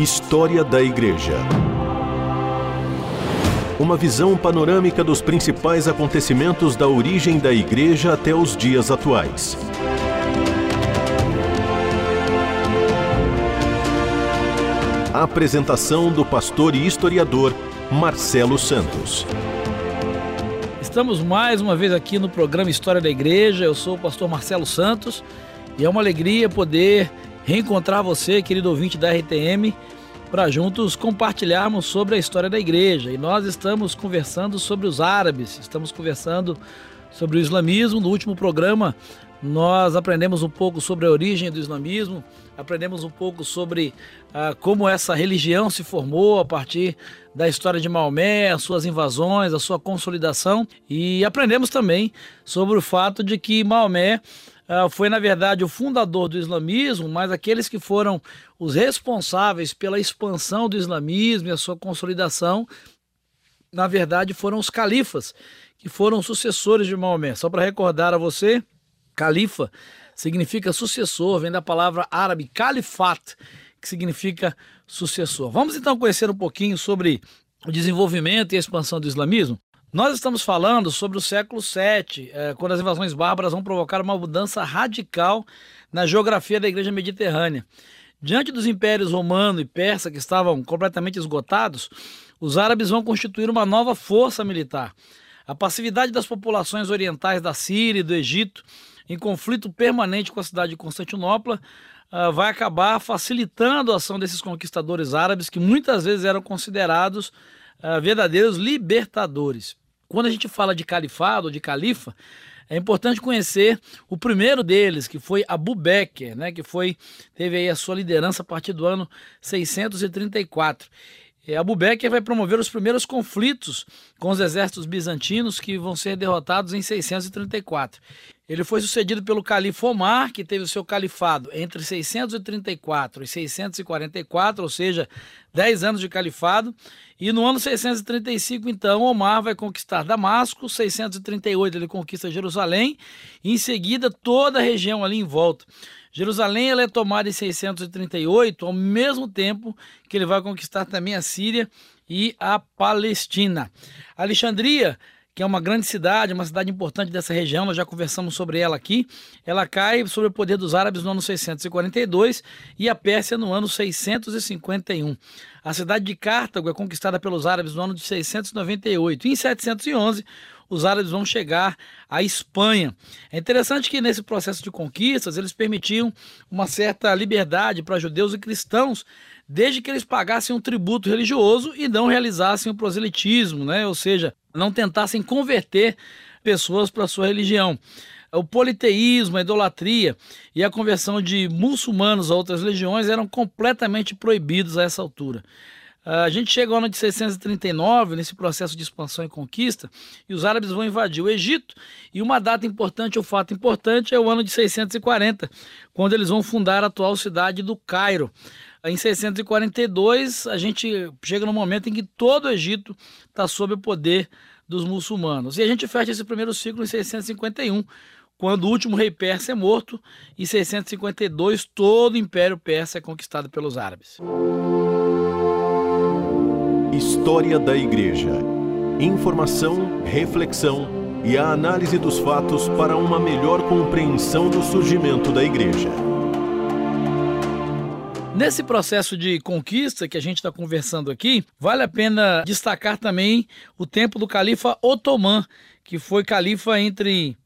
História da Igreja. Uma visão panorâmica dos principais acontecimentos da origem da Igreja até os dias atuais. A apresentação do pastor e historiador Marcelo Santos. Estamos mais uma vez aqui no programa História da Igreja. Eu sou o pastor Marcelo Santos e é uma alegria poder reencontrar você, querido ouvinte da RTM, para juntos compartilharmos sobre a história da igreja. E nós estamos conversando sobre os árabes, estamos conversando sobre o islamismo. No último programa, nós aprendemos um pouco sobre a origem do islamismo, aprendemos um pouco sobre ah, como essa religião se formou a partir da história de Maomé, as suas invasões, a sua consolidação e aprendemos também sobre o fato de que Maomé foi, na verdade, o fundador do islamismo, mas aqueles que foram os responsáveis pela expansão do islamismo e a sua consolidação, na verdade, foram os califas, que foram sucessores de Maomé. Só para recordar a você, califa significa sucessor, vem da palavra árabe califat, que significa sucessor. Vamos então conhecer um pouquinho sobre o desenvolvimento e a expansão do islamismo? Nós estamos falando sobre o século VII, é, quando as invasões bárbaras vão provocar uma mudança radical na geografia da igreja mediterrânea. Diante dos impérios romano e persa que estavam completamente esgotados, os árabes vão constituir uma nova força militar. A passividade das populações orientais da Síria e do Egito, em conflito permanente com a cidade de Constantinopla, uh, vai acabar facilitando a ação desses conquistadores árabes que muitas vezes eram considerados uh, verdadeiros libertadores. Quando a gente fala de califado, de califa, é importante conhecer o primeiro deles, que foi Abu Bakr, né, que foi teve aí a sua liderança a partir do ano 634. E Abu Bakr vai promover os primeiros conflitos com os exércitos bizantinos que vão ser derrotados em 634. Ele foi sucedido pelo califa Omar, que teve o seu califado entre 634 e 644, ou seja, 10 anos de califado. E no ano 635, então, Omar vai conquistar Damasco, 638 ele conquista Jerusalém, e em seguida toda a região ali em volta. Jerusalém ela é tomada em 638, ao mesmo tempo que ele vai conquistar também a Síria e a Palestina. Alexandria que é uma grande cidade, uma cidade importante dessa região, nós já conversamos sobre ela aqui. Ela cai sobre o poder dos árabes no ano 642 e a Pérsia no ano 651. A cidade de Cartago é conquistada pelos árabes no ano de 698. E em 711, os árabes vão chegar à Espanha. É interessante que nesse processo de conquistas eles permitiam uma certa liberdade para judeus e cristãos, desde que eles pagassem um tributo religioso e não realizassem o proselitismo, né? ou seja, não tentassem converter pessoas para sua religião. O politeísmo, a idolatria e a conversão de muçulmanos a outras religiões eram completamente proibidos a essa altura. A gente chega ao ano de 639, nesse processo de expansão e conquista, e os árabes vão invadir o Egito. E uma data importante, um fato importante, é o ano de 640, quando eles vão fundar a atual cidade do Cairo. Em 642, a gente chega no momento em que todo o Egito está sob o poder dos muçulmanos. E a gente fecha esse primeiro ciclo em 651, quando o último rei persa é morto, em 652 todo o Império Persa é conquistado pelos árabes. História da Igreja. Informação, reflexão e a análise dos fatos para uma melhor compreensão do surgimento da Igreja. Nesse processo de conquista que a gente está conversando aqui, vale a pena destacar também o tempo do califa Otomã, que foi califa entre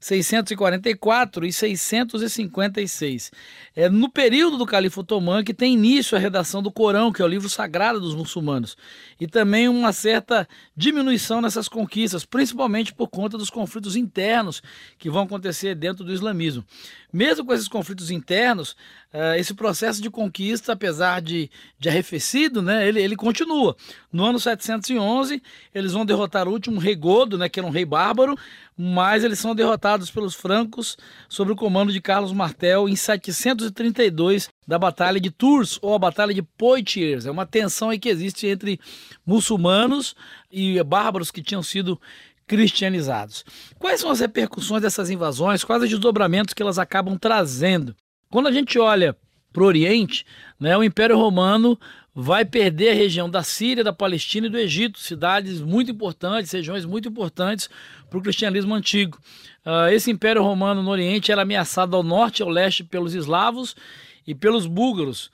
644 e 656. É no período do Califa Otomã que tem início a redação do Corão, que é o livro sagrado dos muçulmanos, e também uma certa diminuição nessas conquistas, principalmente por conta dos conflitos internos que vão acontecer dentro do islamismo. Mesmo com esses conflitos internos, uh, esse processo de conquista, apesar de, de arrefecido, né, ele, ele continua. No ano 711, eles vão derrotar o último rei Godo, né, que era um rei bárbaro, mas eles são derrotados pelos francos sob o comando de Carlos Martel em 732 da Batalha de Tours ou a Batalha de Poitiers. É uma tensão aí que existe entre muçulmanos e bárbaros que tinham sido cristianizados. Quais são as repercussões dessas invasões? Quais os desdobramentos que elas acabam trazendo? Quando a gente olha para o Oriente, né, o Império Romano vai perder a região da Síria, da Palestina e do Egito, cidades muito importantes, regiões muito importantes para o cristianismo antigo. Uh, esse Império Romano no Oriente era ameaçado ao norte e ao leste pelos eslavos e pelos búlgaros.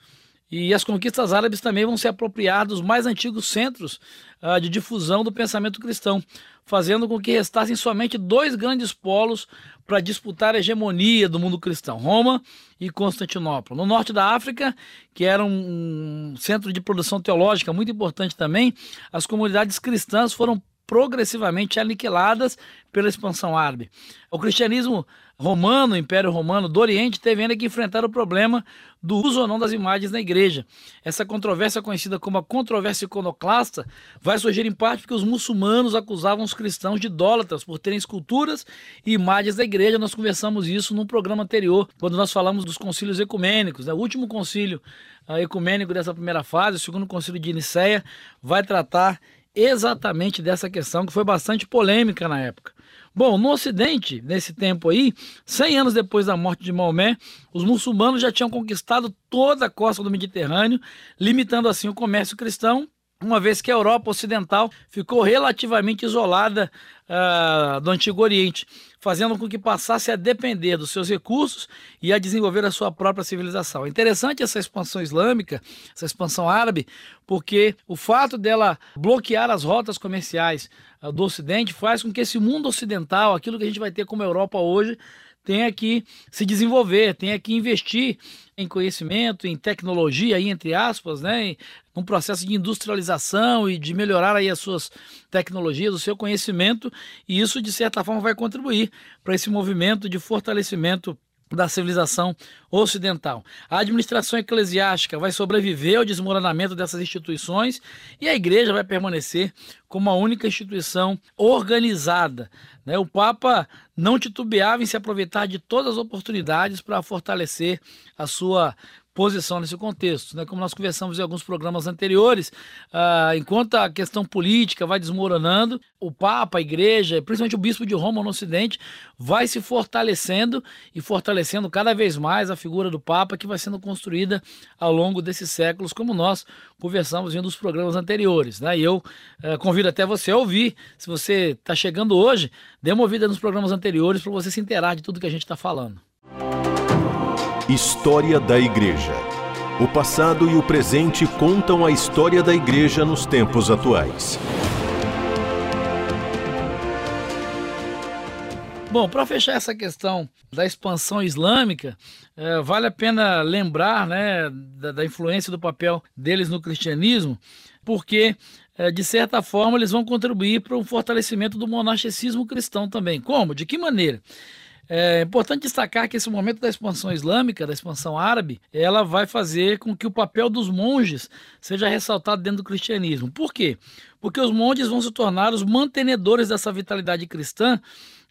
E as conquistas árabes também vão se apropriar dos mais antigos centros uh, de difusão do pensamento cristão, fazendo com que restassem somente dois grandes polos para disputar a hegemonia do mundo cristão: Roma e Constantinopla. No norte da África, que era um centro de produção teológica muito importante também, as comunidades cristãs foram progressivamente aniquiladas pela expansão árabe. O cristianismo romano, Império Romano do Oriente, teve ainda que enfrentar o problema do uso ou não das imagens na igreja. Essa controvérsia, conhecida como a controvérsia iconoclasta, vai surgir em parte porque os muçulmanos acusavam os cristãos de idólatras por terem esculturas e imagens da igreja. Nós conversamos isso num programa anterior, quando nós falamos dos concílios ecumênicos. Né? O último concílio uh, ecumênico dessa primeira fase, o segundo concílio de Nicéia, vai tratar exatamente dessa questão que foi bastante polêmica na época. Bom, no Ocidente, nesse tempo aí, 100 anos depois da morte de Maomé, os muçulmanos já tinham conquistado toda a costa do Mediterrâneo, limitando assim o comércio cristão uma vez que a Europa Ocidental ficou relativamente isolada uh, do Antigo Oriente, fazendo com que passasse a depender dos seus recursos e a desenvolver a sua própria civilização. É interessante essa expansão islâmica, essa expansão árabe, porque o fato dela bloquear as rotas comerciais uh, do Ocidente faz com que esse mundo ocidental, aquilo que a gente vai ter como Europa hoje, tenha que se desenvolver, tenha que investir em conhecimento, em tecnologia, aí, entre aspas, né, um processo de industrialização e de melhorar aí as suas tecnologias, o seu conhecimento, e isso de certa forma vai contribuir para esse movimento de fortalecimento da civilização ocidental. A administração eclesiástica vai sobreviver ao desmoronamento dessas instituições e a igreja vai permanecer como a única instituição organizada. Né? O Papa não titubeava em se aproveitar de todas as oportunidades para fortalecer a sua posição nesse contexto. Né? Como nós conversamos em alguns programas anteriores, uh, enquanto a questão política vai desmoronando, o Papa, a Igreja, principalmente o Bispo de Roma no Ocidente, vai se fortalecendo e fortalecendo cada vez mais a figura do Papa que vai sendo construída ao longo desses séculos, como nós conversamos em um dos programas anteriores. Né? E eu uh, convido até você a ouvir, se você está chegando hoje, dê uma ouvida nos programas anteriores para você se inteirar de tudo que a gente está falando. História da Igreja. O passado e o presente contam a história da Igreja nos tempos atuais. Bom, para fechar essa questão da expansão islâmica, é, vale a pena lembrar né, da, da, influência do papel deles no cristianismo, porque, é, de certa forma, eles vão contribuir para um fortalecimento do monasticismo cristão também. Como? De que maneira? É importante destacar que esse momento da expansão islâmica, da expansão árabe, ela vai fazer com que o papel dos monges seja ressaltado dentro do cristianismo. Por quê? Porque os monges vão se tornar os mantenedores dessa vitalidade cristã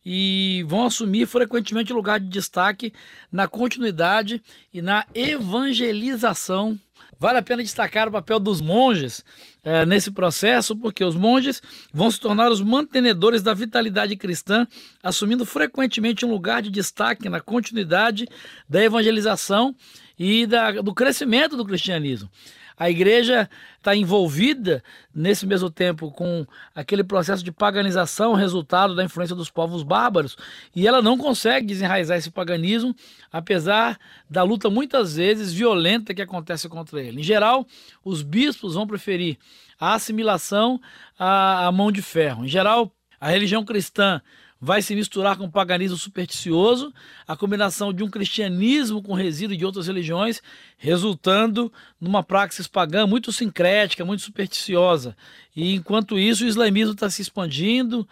e vão assumir frequentemente lugar de destaque na continuidade e na evangelização Vale a pena destacar o papel dos monges é, nesse processo, porque os monges vão se tornar os mantenedores da vitalidade cristã, assumindo frequentemente um lugar de destaque na continuidade da evangelização e da, do crescimento do cristianismo. A igreja está envolvida nesse mesmo tempo com aquele processo de paganização, resultado da influência dos povos bárbaros, e ela não consegue desenraizar esse paganismo, apesar da luta muitas vezes violenta que acontece contra ele. Em geral, os bispos vão preferir a assimilação à, mão de ferro. Em geral, a religião cristã vai se misturar com o paganismo supersticioso, a combinação de um cristianismo com resíduo de outras religiões, resultando numa praxis pagã muito sincrética, muito supersticiosa. E enquanto isso, o islamismo está se expandindo,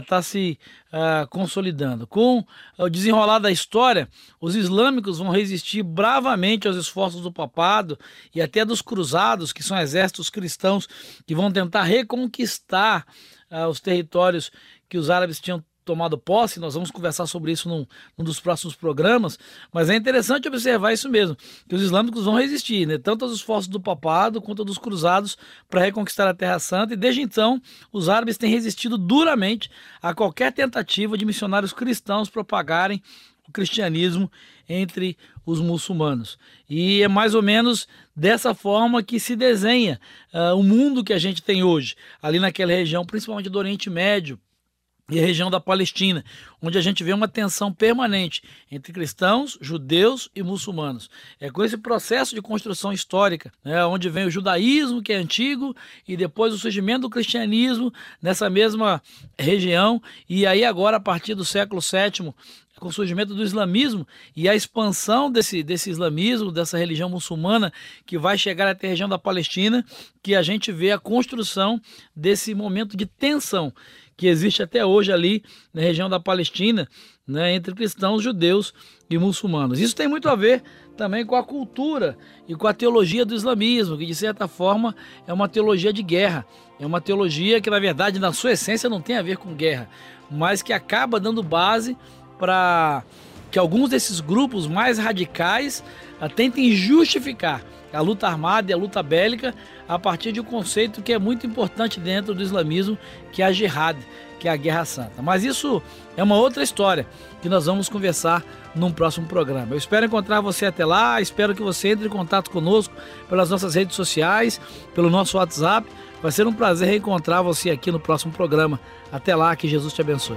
está uh, se uh, consolidando. Com o desenrolar da história, os islâmicos vão resistir bravamente aos esforços do papado e até dos cruzados, que são exércitos cristãos que vão tentar reconquistar uh, os territórios que os árabes tinham tomado posse, nós vamos conversar sobre isso num, num, dos próximos programas, mas é interessante observar isso mesmo, que os islâmicos vão resistir, né, tanto aos esforços do papado quanto dos cruzados para reconquistar a Terra Santa, e desde então os árabes têm resistido duramente a qualquer tentativa de missionários cristãos propagarem o cristianismo entre os muçulmanos. E é mais ou menos dessa forma que se desenha uh, o mundo que a gente tem hoje, ali naquela região, principalmente do Oriente Médio, e a região da Palestina, onde a gente vê uma tensão permanente entre cristãos, judeus e muçulmanos. É com esse processo de construção histórica, né, onde vem o judaísmo, que é antigo, e depois o surgimento do cristianismo nessa mesma região, e aí agora, a partir do século VII, com o surgimento do islamismo e a expansão desse, desse islamismo, dessa religião muçulmana que vai chegar até a região da Palestina, que a gente vê a construção desse momento de tensão que existe até hoje ali na região da Palestina, né, entre cristãos, judeus e muçulmanos. Isso tem muito a ver também com a cultura e com a teologia do islamismo, que de certa forma é uma teologia de guerra. É uma teologia que, na verdade, na sua essência não tem a ver com guerra, mas que acaba dando base para que alguns desses grupos mais radicais tentem justificar a luta armada e a luta bélica a partir de um conceito que é muito importante dentro do islamismo, que é a jihad, que é a guerra santa. Mas isso é uma outra história que nós vamos conversar num próximo programa. Eu espero encontrar você até lá, espero que você entre em contato conosco pelas nossas redes sociais, pelo nosso WhatsApp. Vai ser um prazer reencontrar você aqui no próximo programa. Até lá, que Jesus te abençoe.